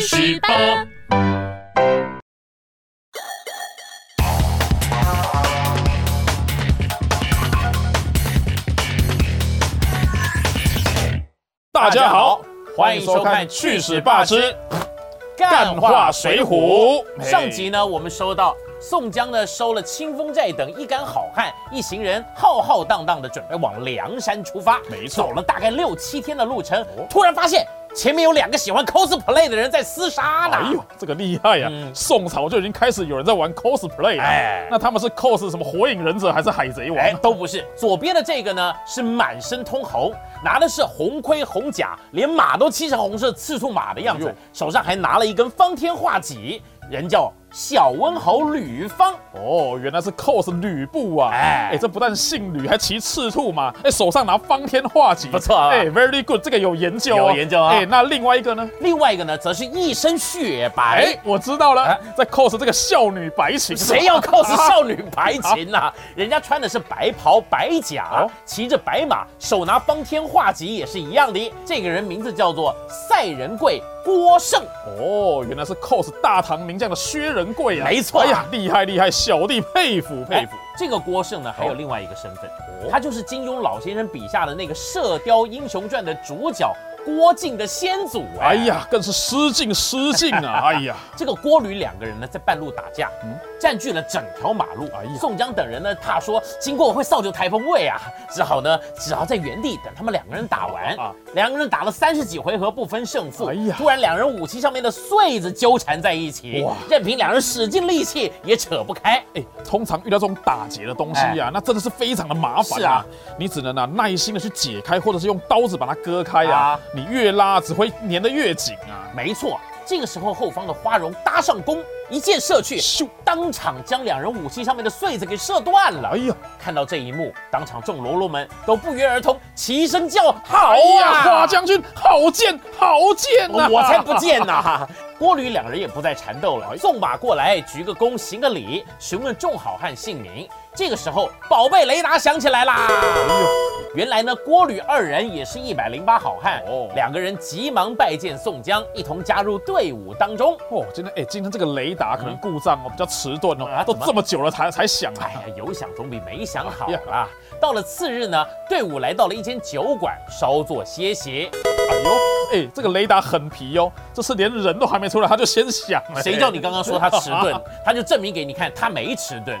去十八。大家好，欢迎收看《去史霸之干化水浒》。上集呢，我们收到宋江呢收了清风寨等一干好汉，一行人浩浩荡荡的准备往梁山出发。没错走了大概六七天的路程，突然发现前面有两个喜欢 cosplay 的人在厮杀呢。哎呦，这个厉害呀、嗯宋朝就已经开始有人在玩 cosplay 了。哎那他们是 cos 什么火影忍者还是海贼王？哎，都不是。左边的这个呢是满身通红，拿的是红盔红甲，连马都漆成红色，赤兔马的样子哎，手上还拿了一根方天画戟，人叫小温侯吕方。哦，原来是 cos 吕布啊！哎哎，这不但姓吕，还骑赤兔嘛，哎，手上拿方天画戟，不错啊哎，very good，这个有研究、哦，有研究啊哎，那另外一个呢？另外一个呢，则是一身雪白哎。，我知道了哎，在 cos 这个少女白琴，谁要 cos 少女白琴呐、人家穿的是白袍白甲哦，骑着白马，手拿方天画戟，也是一样的。这个人名字叫做赛仁贵郭胜。哦，原来是 cos 大唐名将的薛仁贵啊！没错啊哎呀，厉害厉害，小弟佩服佩服。哎这个郭胜呢，还有另外一个身份，他就是金庸老先生笔下的那个《射雕英雄传》的主角郭靖的先祖。哎，呀，更是失敬失敬啊！哎呀，这个郭吕两个人呢，在半路打架，占据了整条马路。哎呀宋江等人呢，怕说经过会扫就台风味啊，只好呢，只好在原地等他们两个人打完。啊两个人打了三十几回合不分胜负。哎呀突然两人武器上面的穗子纠缠在一起，哇任凭两人使尽力气也扯不开。哎，通常遇到这种打劫的东西呀、那真的是非常的麻烦是啊你只能啊耐心的去解开，或者是用刀子把它割开呀。啊你越拉只会粘得越紧啊。没错，这个时候后方的花荣搭上弓，一箭射去，咻当场将两人武器上面的穗子给射断了。哎呀，看到这一幕，当场众喽啰们都不约而同齐声叫好啊！花将军好剑好剑呐、我才不见呐！郭吕两人也不再缠斗了，纵马过来，鞠个躬，行个礼，询问众好汉姓名。这个时候，宝贝雷达响起来啦！原来呢，郭吕二人也是一百零八好汉，哦两个人急忙拜见宋江，一同加入队伍当中。哦，今天哎，今天这个雷达可能故障哦，比较迟钝哦，都啊都这么久了才才响啊哎。呀，有想总比没想好啦。到了次日呢，队伍来到了一间酒馆，稍作歇息。哎呦，哎，这个雷达很皮哦，这是连人都还没出来，他就先响了。谁叫你刚刚说他迟钝？他就证明给你看，他没迟钝。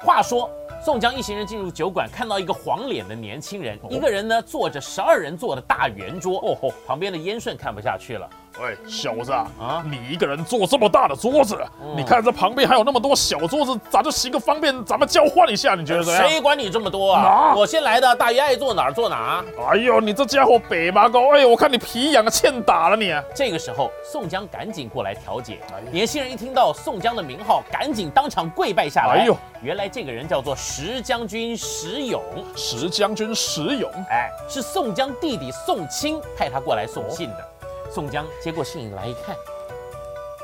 话说。宋江一行人进入酒馆，看到一个黄脸的年轻人，一个人呢坐着十二人座的大圆桌，哦吼，旁边的燕顺看不下去了，喂，小子啊，啊你一个人坐这么大的桌子，你看这旁边还有那么多小桌子，咱就行个方便，咱们交换一下，你觉得怎么样？谁管你这么多啊？我先来的，大爷爱坐哪儿坐哪儿。哎呦，你这家伙北麻高，哎呦，我看你皮痒的欠打了你。这个时候，宋江赶紧过来调解哎。年轻人一听到宋江的名号，赶紧当场跪拜下来。哎呦，原来这个人叫做石将军石勇，石将军石勇，哎，是宋江弟弟宋清派他过来送信的。宋江接过信来一看。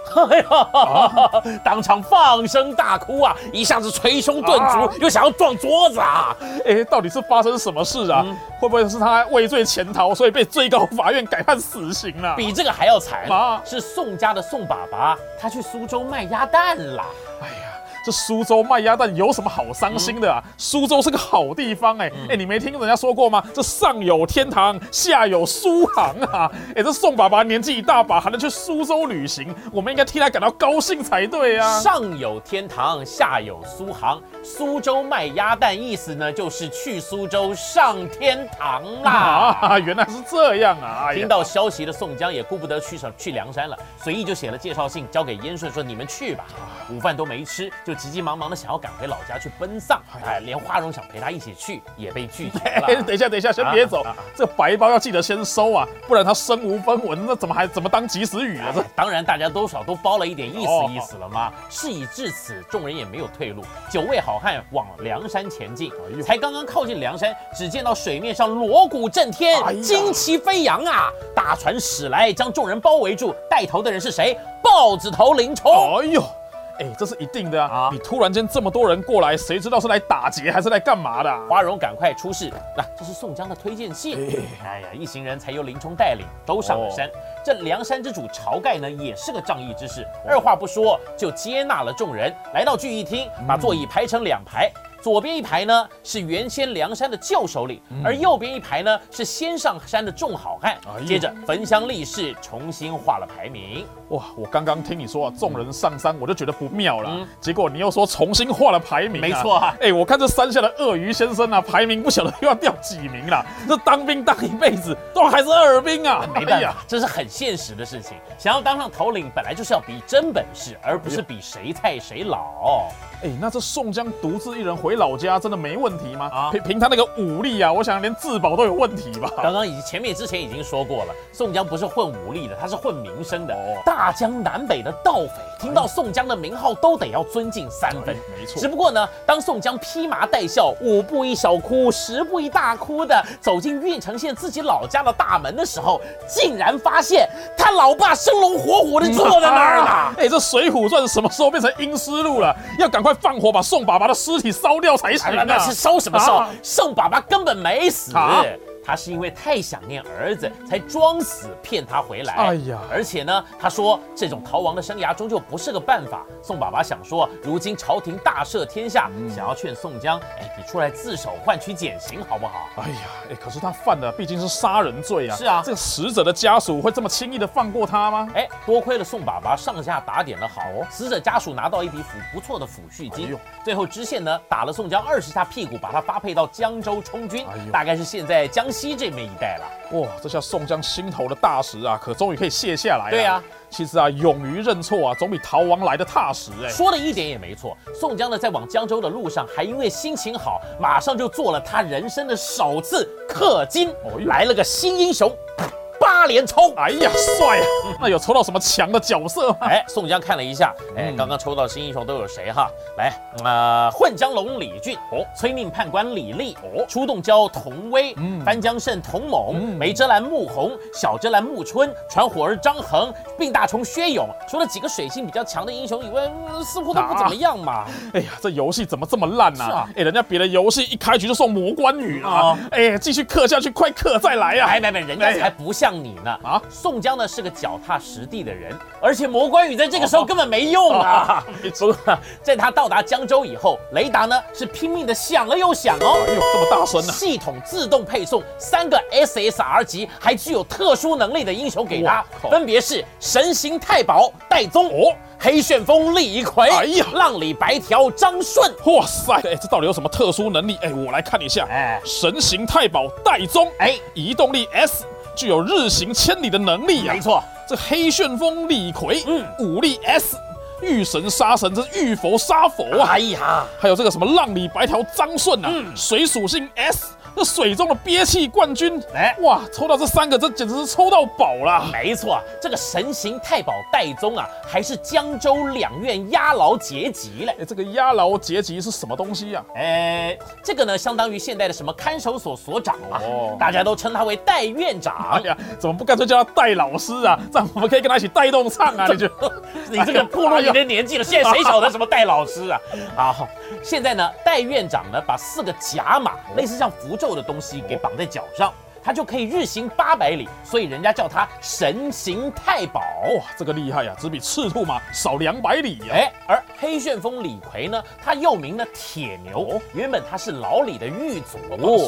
哎呀！当场放声大哭啊！一下子捶胸顿足，啊又想要撞桌子啊！哎，到底是发生什么事啊？嗯会不会是他畏罪潜逃，所以被最高法院改判死刑了、比这个还要惨啊，是宋家的宋爸爸，他去苏州卖鸭蛋了。哎呀，这苏州卖鸭蛋有什么好伤心的啊？苏州是个好地方哎、哎、你没听人家说过吗？这上有天堂，下有苏杭啊！哎、这宋爸爸年纪一大把，还能去苏州旅行，我们应该替他感到高兴才对啊！上有天堂，下有苏杭。苏州卖鸭蛋，意思呢就是去苏州上天堂啦。啊，原来是这样啊！哎听到消息的宋江也顾不得去什去梁山了，随意就写了介绍信交给燕顺说：“你们去吧。”午饭都没吃，就急急忙忙的想要赶回老家去奔丧。哎，连花荣想陪他一起去，也被拒绝哎，了。等一下，等一下，先别走啊这白包要记得先收啊，不然他身无分文，那怎么还怎么当及时雨啊？这哎当然，大家多少都包了一点意哦思意思了嘛。事已至此，众人也没有退路，九位好汉往梁山前进才刚刚靠近梁山，只见到水面上锣鼓震天旌旗飞扬啊！大船驶来，将众人包围住。带头的人是谁？豹子头林冲。哎呦，哎，这是一定的啊！啊你突然间这么多人过来，谁知道是来打劫还是来干嘛的啊？花荣赶快出示，那、这是宋江的推荐信。哎呀，一行人才由林冲带领都上了山。这梁山之主晁盖呢，也是个仗义之士，二话不说就接纳了众人，来到聚义厅，把座椅排成两排。左边一排呢是原先梁山的旧首领，而右边一排呢是先上山的众好汉哎。接着焚香立誓，重新画了排名。哇，我刚刚听你说啊，众人上山，我就觉得不妙了。嗯结果你又说重新画了排名、没错啊哎、我看这山下的鳄鱼先生啊，排名不晓得又要掉几名了。这当兵当一辈子，都还是二兵啊！没办哎呀法，这是很现实的事情。想要当上头领，本来就是要比真本事，而不是比谁菜谁老。哎、那这宋江独自一人回老家，真的没问题吗？啊凭凭他那个武力啊，我想连自保都有问题吧？刚刚已前面之前已经说过了，宋江不是混武力的，他是混名声的。哦大江南北的盗匪听到宋江的名号，都得要尊敬三分。哎没错只不过呢，当宋江披麻戴孝，五步一小哭，十步一大哭的走进郓城县自己老家的大门的时候，竟然发现他老爸生龙活虎的坐在那儿 哎、呢。这《水浒传》什么时候变成阴尸路了？要赶快放火把宋爸爸的尸体烧掉才行啊！哎那是烧什么烧啊？宋爸爸根本没死啊。他是因为太想念儿子，才装死骗他回来。哎呀而且呢，他说这种逃亡的生涯终究不是个办法。宋爸爸想说，如今朝廷大赦天下，嗯想要劝宋江，哎，你出来自首换取减刑好不好？哎呀，哎，可是他犯的毕竟是杀人罪啊！是啊这个死者的家属会这么轻易的放过他吗？哎，多亏了宋爸爸上下打点的好哦，死者家属拿到一笔抚不错的抚恤金。哎最后知县呢打了宋江二十下屁股，把他发配到江州充军，哎大概是现在江西这边一带了。哇，这下宋江心头的大石啊，可终于可以卸下来了。对啊，其实啊，勇于认错啊，总比逃亡来的踏实哎。说的一点也没错。宋江呢，在往江州的路上，还因为心情好，马上就做了他人生的首次氪金，哦来了个新英雄，八连抽。哎呀，帅啊！那有抽到什么强的角色吗？哎，宋江看了一下，哎，嗯刚刚抽到新英雄都有谁哈？来，呃，混江龙李俊，哦，催命判官李立，哦，出洞蛟童威，嗯翻江胜童猛，嗯梅遮拦穆弘，小遮拦穆春，传火儿张衡，病大虫薛勇，除了几个水性比较强的英雄以外，嗯似乎都不怎么样嘛。哎呀，这游戏怎么这么烂呢、是啊哎，人家别的游戏一开局就送魔关羽啊哦！哎，继续氪下去，快氪再来呀！哎，没没，人家才不像你呢啊宋江呢是个脚踏实地的人，而且魔关羽在这个时候根本没用啊。没错。不过，在他到达江州以后，雷达呢是拼命的响了又响哦。哎呦，这么大声呢、系统自动配送三个 SSR 级还具有特殊能力的英雄给他分别是神行太保戴宗、哦黑旋风李逵、哎呀浪里白条张顺。哇塞，哎，这到底有什么特殊能力？哎，我来看一下。哎神行太保戴宗，哎，移动力 S，具有日行千里的能力啊。没错，这黑旋风李逵，嗯武力 S，遇神杀神，这是遇佛杀佛啊。哎呀，还有这个什么浪里白条张顺啊，嗯水属性 S，那水中的憋气冠军。哎哇，抽到这三个，这简直是抽到宝了！没错，这个神行太保戴宗啊，还是江州两院押牢结级嘞。哎，这个押牢结级是什么东西呀、哎，这个呢，相当于现代的什么看守所所长啊，哦大家都称他为戴院长 哎。呀，怎么不干脆叫他戴老师啊？这样我们可以跟他一起带动唱啊！你觉得？你这个暴露你的年纪了，现在谁晓得什么戴老师啊？啊，好现在呢，戴院长呢把四个甲马，类似像符咒的东西给绑在脚上，他就可以日行八百里，所以人家叫他神行太保。哇，这个厉害呀、只比赤兔马少两百里呀、哎，而黑旋风李逵呢，他又名呢铁牛，原本他是老李的狱卒。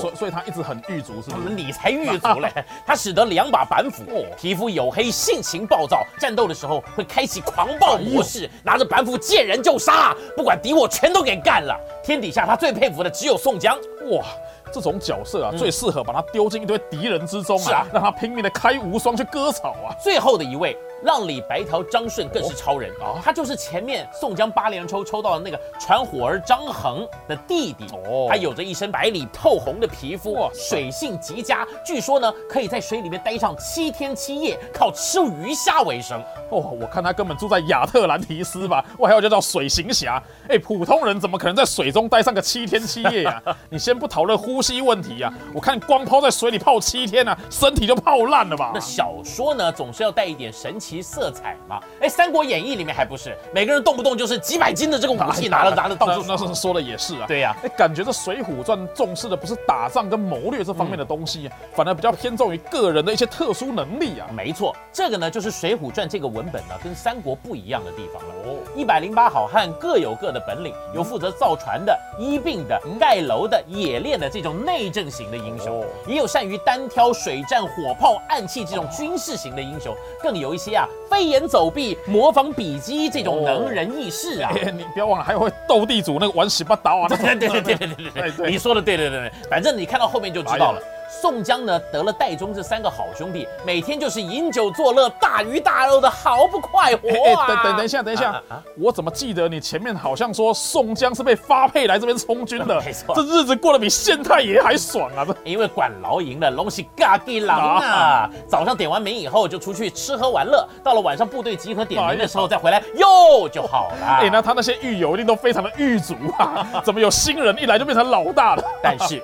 所以所以他一直很狱卒，是不是？你才狱卒嘞！他使得两把板斧哦，皮肤黝黑，性情暴躁，战斗的时候会开启狂暴模式，拿着板斧见人就杀，不管敌我全都给干了。天底下他最佩服的只有宋江，哇，这种角色啊，最适合把他丢进一堆敌人之中啊，让他拼命的开无双去割草啊。最后的一位。浪里白条张顺更是超人哦他就是前面宋江八连抽抽到的那个传火儿张衡的弟弟哦他有着一身白里透红的皮肤哇，水性极佳，据说呢可以在水里面待上七天七夜，靠吃鱼虾为生。哦，我看他根本住在亚特兰提斯吧，我还有就叫水行侠。哎，普通人怎么可能在水中待上个七天七夜啊？你先不讨论呼吸问题啊，我看光泡在水里泡七天啊，身体就泡烂了吧那？小说呢，总是要带一点神奇旗色彩嘛。哎，《三国演义》里面还不是每个人动不动就是几百斤的这个武器 拿了拿了到处那说的也是啊。对呀、哎，感觉这《水浒传》重视的不是打仗跟谋略这方面的东西，反而比较偏重于个人的一些特殊能力啊。没错，这个呢就是《水浒传》这个文本呢跟三国不一样的地方了。哦，一百零八好汉各有各的本领，有负责造船的、医病的、盖楼的、冶炼的这种内政型的英雄哦，也有善于单挑水战、火炮、暗器这种军事型的英雄，更有一些啊飞檐走壁、模仿比基这种能人异士啊。哎，你不要忘了，还有会斗地主那个玩十八刀啊，对对对对对对对哎对。你说的对对对对，反正你看到后面就知道了。宋江呢得了戴宗这三个好兄弟，每天就是饮酒作乐、大鱼大肉的，毫不快活哎啊！哎，等等等一下，等一下啊我怎么记得你前面好像说宋江是被发配来这边充军的？没错这日子过得比县太爷还爽啊！这因为管牢营的龙是嘎给狼啊，早上点完名以后就出去吃喝玩乐，到了晚上部队集合点名的时候再回来哟就好了。哎，那他那些狱友一定都非常的狱卒啊，怎么有新人一来就变成老大了？但是。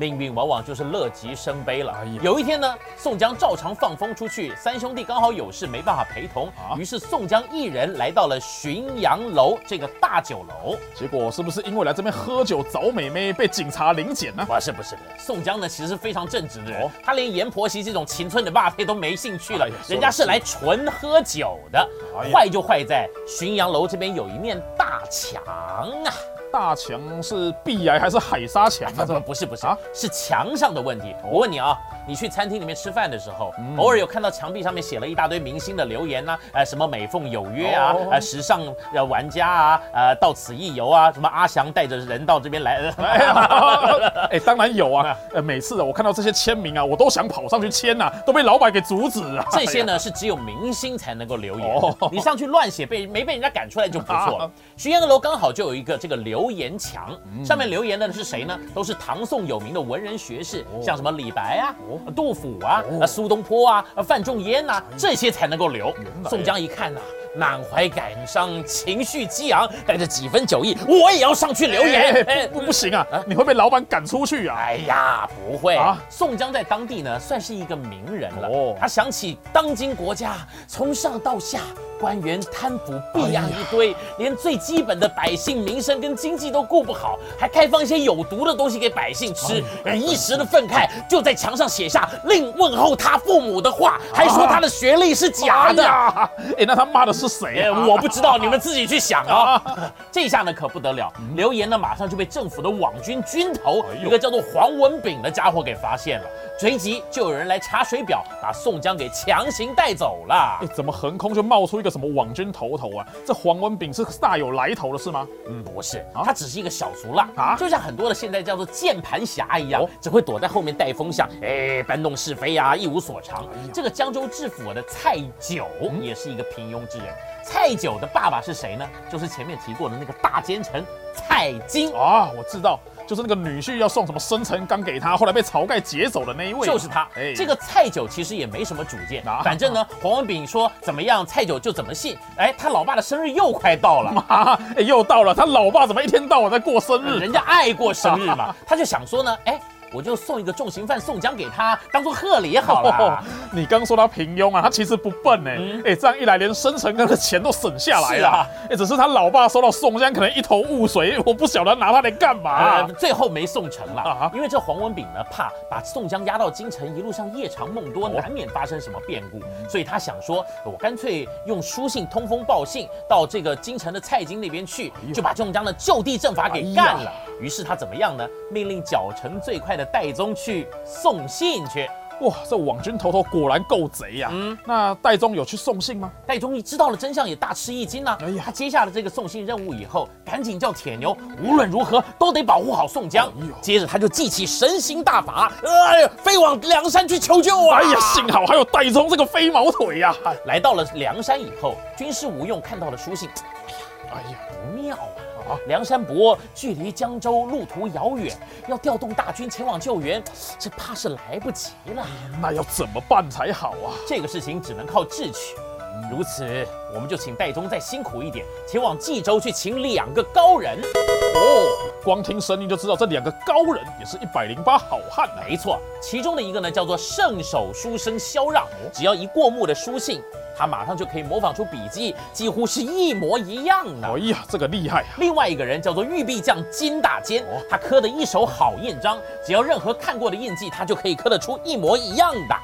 命运往往就是乐极生悲了。有一天呢，宋江照常放风出去，三兄弟刚好有事没办法陪同，啊于是宋江一人来到了浔阳楼这个大酒楼。结果是不是因为来这边喝酒找美眉被警察临检呢？不是不是不是，宋江呢其实是非常正直的人，哦他连阎婆惜这种秦村的霸配都没兴趣了人家是来纯喝酒的哎。坏就坏在浔阳楼这边有一面大墙啊。大墙是壁癌还是海沙墙不啊？不不是不是啊是墙上的问题。我问你啊，你去餐厅里面吃饭的时候，偶尔有看到墙壁上面写了一大堆明星的留言呐、呃，什么美凤有约啊，哦呃，时尚呃玩家啊，呃，到此一游啊，什么阿翔带着人到这边来，呃哎，哎，当然有啊！呃，每次我看到这些签名啊，我都想跑上去签呐，都被老板给阻止啊。这些呢是只有明星才能够留言哦，你上去乱写被没被人家赶出来就不错了啊。浔阳楼刚好就有一个这个留言墙，嗯上面留言的是谁呢？都是唐宋有名的文人学士，哦像什么李白啊、杜甫啊、呃苏东坡啊、呃范仲淹呐，这些才能够留。宋江一看呐。满怀感伤，情绪激昂，带着几分酒意，我也要上去留言。不不不行啊，你会被老板赶出去啊！哎呀，不会啊宋江在当地呢，算是一个名人了。哦他想起当今国家从上到下，官员贪腐弊案一堆，连最基本的百姓民生跟经济都顾不好，还开放一些有毒的东西给百姓吃，一时的愤慨就在墙上写下令问候他父母的话，还说他的学历是假的。哎，哎，那他骂的是谁？我不知道，你们自己去想啊。这下呢可不得了，留言呢马上就被政府的网军军头哎一个叫做黄文炳的家伙给发现了，随即就有人来查水表，把宋江给强行带走了哎。，怎么横空就冒出一个什么网军头头啊？这黄文炳是大有来头的是吗？嗯，不是啊，他只是一个小俗浪啊就像很多的现在叫做键盘侠一样哦，只会躲在后面带风向，哎，搬弄是非啊，一无所长。这个江州知府的蔡九也是一个平庸之人。蔡九的爸爸是谁呢？就是前面提过的那个大奸臣蔡京。啊，我知道，就是那个女婿要送什么生辰纲给他，后来被晁盖劫走的那一位，就是他。哎这个蔡九其实也没什么主见啊，反正呢，黄文炳说怎么样，蔡九就怎么信。哎，他老爸的生日又快到了。妈，哎，又到了，他老爸怎么一天到晚在过生日？人家爱过生日嘛，他就想说呢，哎，我就送一个重刑犯宋江给他，当做贺礼好了。哦 你刚说他平庸啊，他其实不笨呢。哎、这样一来，连生辰纲的钱都省下来了。哎、只是他老爸收到宋江，可能一头雾水，我不晓得拿他来干嘛。呃，最后没送成了啊，因为这黄文炳呢，怕把宋江押到京城，一路上夜长梦多，哦难免发生什么变故，所以他想说，我干脆用书信通风报信到这个京城的蔡京那边去，呦就把宋江的就地正法给哎干了呀。于是他怎么样呢？命令脚程最快的戴宗去送信去。哇，这网军头头果然够贼呀、嗯那戴宗有去送信吗？戴宗一知道了真相，也大吃一惊啊！哎呀他接下了这个送信任务以后，赶紧叫铁牛无论如何都得保护好宋江哎。接着他就记起神行大法，哎呀，飞往梁山去求救啊！哎呀，幸好还有戴宗这个飞毛腿呀、来到了梁山以后，军师吴用看到了书信，哎呀哎呀，不妙啊！梁山伯距离江州路途遥远，要调动大军前往救援，这怕是来不及了。那要怎么办才好啊？这个事情只能靠智取。如此，我们就请戴宗再辛苦一点，前往冀州去请两个高人。哦，光听声音就知道这两个高人也是一百零八好汉啊。没错，其中的一个呢叫做圣手书生萧让，只要一过目的书信，他马上就可以模仿出笔迹，几乎是一模一样的。哎呀，这个厉害啊！另外一个人叫做玉壁匠金大坚，他刻的一手好印章，只要任何看过的印记，他就可以刻得出一模一样的。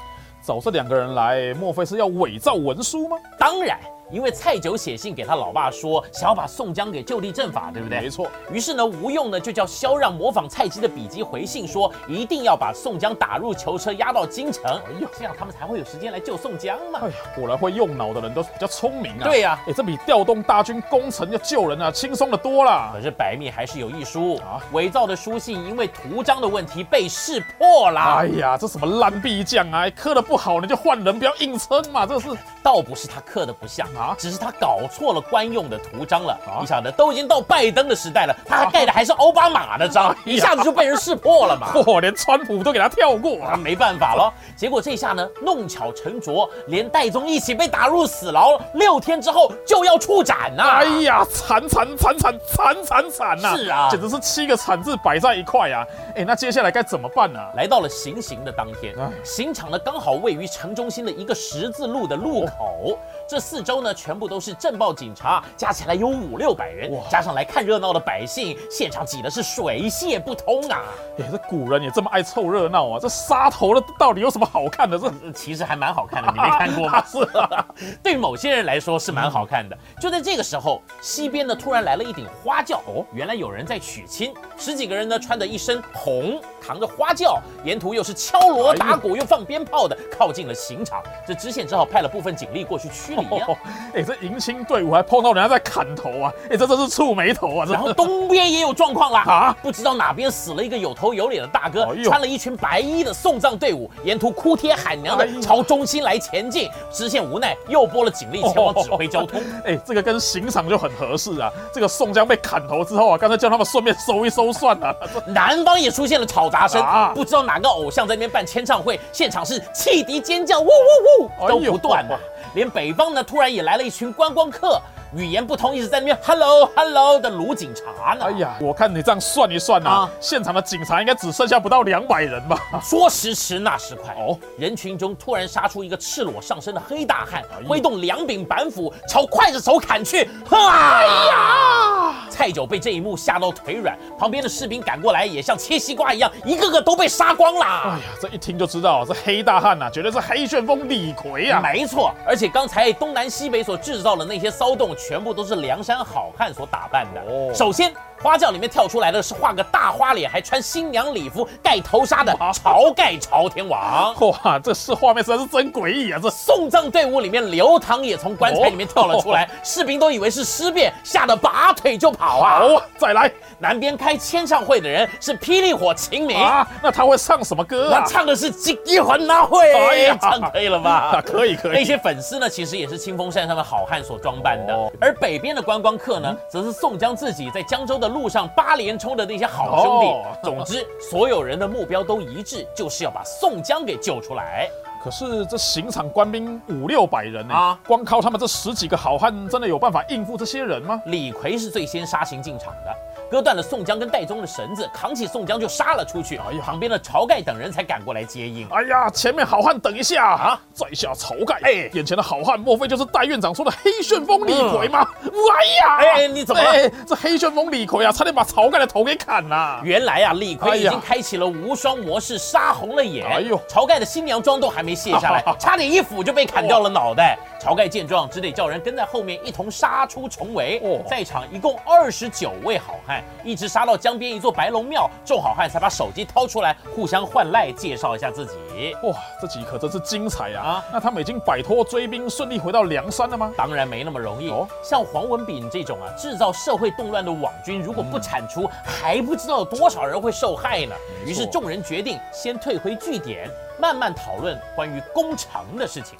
找这两个人来，莫非是要伪造文书吗？当然。因为蔡九写信给他老爸说，想要把宋江给就地正法，对不对？没错。于是呢，吴用呢就叫萧让模仿蔡姬的笔迹回信，说一定要把宋江打入囚车，押到京城。哎呦，这样他们才会有时间来救宋江嘛。哎呀，果然会用脑的人都比较聪明啊。对呀，哎，这比调动大军攻城要救人啊，轻松的多了。可是白密还是有一书啊，伪造的书信因为图章的问题被识破了。哎呀，这什么烂壁匠啊，刻的不好你就换人，不要硬撑嘛。这是倒不是他刻的不像啊，只是他搞。错了官用的图章了，你晓得都已经到拜登的时代了，他还盖的还是奥巴马的章，一下子就被人识破了嘛！嚯，连川普都给他跳过啊，没办法了。结果这下呢，弄巧成拙，连戴宗一起被打入死牢，六天之后就要处斩呐！哎呀，惨惨惨惨惨惨惨呐！是啊，简直是七个惨字摆在一块啊！哎，那接下来该怎么办呢？来到了行刑的当天，刑场呢刚好位于城中心的一个十字路的路口，这四周呢全部都是。镇暴警察加起来有五六百人，加上来看热闹的百姓，现场挤的是水泄不通啊！哎，这古人也这么爱凑热闹啊？这杀头的到底有什么好看的？这其实还蛮好看的，你没看过吗？是，对某些人来说是蛮好看的。就在这个时候，西边呢突然来了一顶花轿，哦，原来有人在娶亲，十几个人呢穿着一身红，扛着花轿，沿途又是敲锣打鼓又放鞭炮的，靠近了刑场。这知县只好派了部分警力过去驱离啊！哎，这迎亲。队伍还碰到人家在砍头啊！哎，这真是触眉头啊！然后东边也有状况啦啊！不知道哪边死了一个有头有脸的大哥，穿了一群白衣的送葬队伍，沿途哭爹喊娘的朝中心来前进。知县无奈又拨了警力前往指挥交通。哎，这个跟刑场就很合适啊！这个宋江被砍头之后啊，刚才叫他们顺便收一收算了。南方也出现了吵杂声，不知道哪个偶像在那边办签唱会，现场是汽笛尖叫，呜呜呜都不断的。连北方呢，突然也来了一群观光客，语言不通，一直在那边 hello hello 的卢警察呢。哎呀，我看你这样算一算啊，现场的警察应该只剩下不到两百人吧？说时迟，那时快哦，人群中突然杀出一个赤裸上身的黑大汉，挥动两柄板斧朝刽子手砍去。哎呀！蔡九被这一幕吓到腿软，旁边的士兵赶过来，也像切西瓜一样，一个个都被杀光了。哎呀，这一听就知道，这黑大汉呐，绝对是黑旋风李逵啊！没错，而且刚才东南西北所制造的那些骚动，全部都是梁山好汉所打扮的。哦，首先。花轿里面跳出来的是画个大花脸，还穿新娘礼服、盖头纱的晁盖朝天王。哇，这是画面实在是真诡异啊！这送葬队伍里面，刘唐也从棺材里面跳了出来，士兵都以为是尸变，吓得拔腿就跑啊！好，再来。南边开签唱会的人是霹雳火秦明啊，那他会唱什么歌啊？他唱的是《金一环大会》。哎呀，唱可以了吧？可以可以。那些粉丝呢，其实也是清风山上的好汉所装扮的。而北边的观光客呢，则是宋江自己在江州的路上八连冲的那些好兄弟。总之，所有人的目标都一致，就是要把宋江给救出来。可是这刑场官兵五六百人呢，啊，光靠他们这十几个好汉，真的有办法应付这些人吗？李逵是最先杀行进场的。割断了宋江跟戴宗的绳子，扛起宋江就杀了出去。哎呀，旁边的晁盖等人才赶过来接应。哎呀，前面好汉等一下啊！在下晁盖。哎，眼前的好汉，莫非就是戴院长说的黑旋风李逵吗？哎呀，哎，你怎么？这黑旋风李逵啊，差点把晁盖的头给砍了。原来啊，李逵已经开启了无双模式，杀红了眼。哎呦，晁盖的新娘妆都还没卸下来，差点一斧就被砍掉了脑袋。晁盖见状，只得叫人跟在后面一同杀出重围。哦，在场一共二十九位好汉，一直杀到江边一座白龙庙，众好汉才把手机掏出来，互相换赖，介绍一下自己。哇，这集可真是精彩呀！啊，那他们已经摆脱追兵，顺利回到梁山了吗？当然没那么容易。哦，像黄文炳这种啊，制造社会动乱的网军，如果不铲除，还不知道有多少人会受害呢。于是众人决定先退回据点，慢慢讨论关于攻城的事情。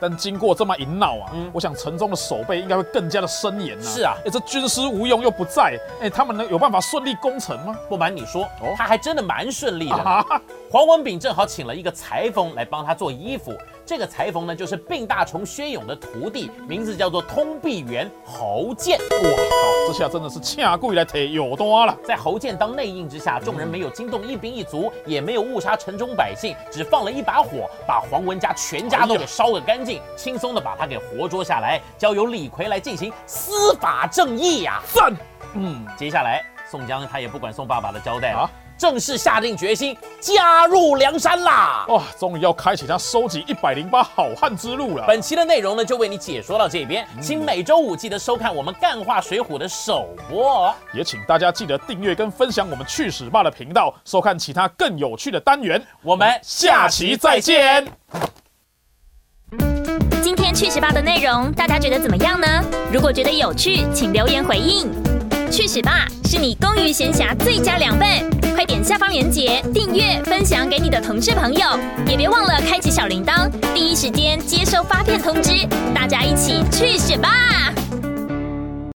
但经过这么一闹啊，我想城中的守备应该会更加的森严呐。是啊，哎，这军师吴用又不在，哎，他们能有办法顺利攻城吗？不瞒你说，他还真的蛮顺利的。黄文炳正好请了一个裁缝来帮他做衣服，这个裁缝呢，就是病大虫薛勇的徒弟，名字叫做通臂猿侯健。哇靠，这下真的是恰贵来贴有多了。在侯健当内应之下，众人没有惊动一兵一卒，也没有误杀城中百姓，只放了一把火，把黄文家全家都给烧个干净，轻松的把他给活捉下来，交由李逵来进行司法正义呀、赞，嗯，接下来，宋江他也不管宋爸爸的交代了，啊正式下定决心加入梁山啦。哇，终于要开启他收集一百零八好汉之路了。本期的内容呢，就为你解说到这边，请每周五记得收看我们《干话水浒》的首播哦。也请大家记得订阅跟分享我们去史吧的频道，收看其他更有趣的单元。我们下期再见。今天去史吧的内容，大家觉得怎么样呢？如果觉得有趣，请留言回应。去史吧是你公余闲暇最佳良伴，快点下方链接订阅、分享给你的同事朋友，也别忘了开启小铃铛，第一时间接收发片通知。大家一起去选吧！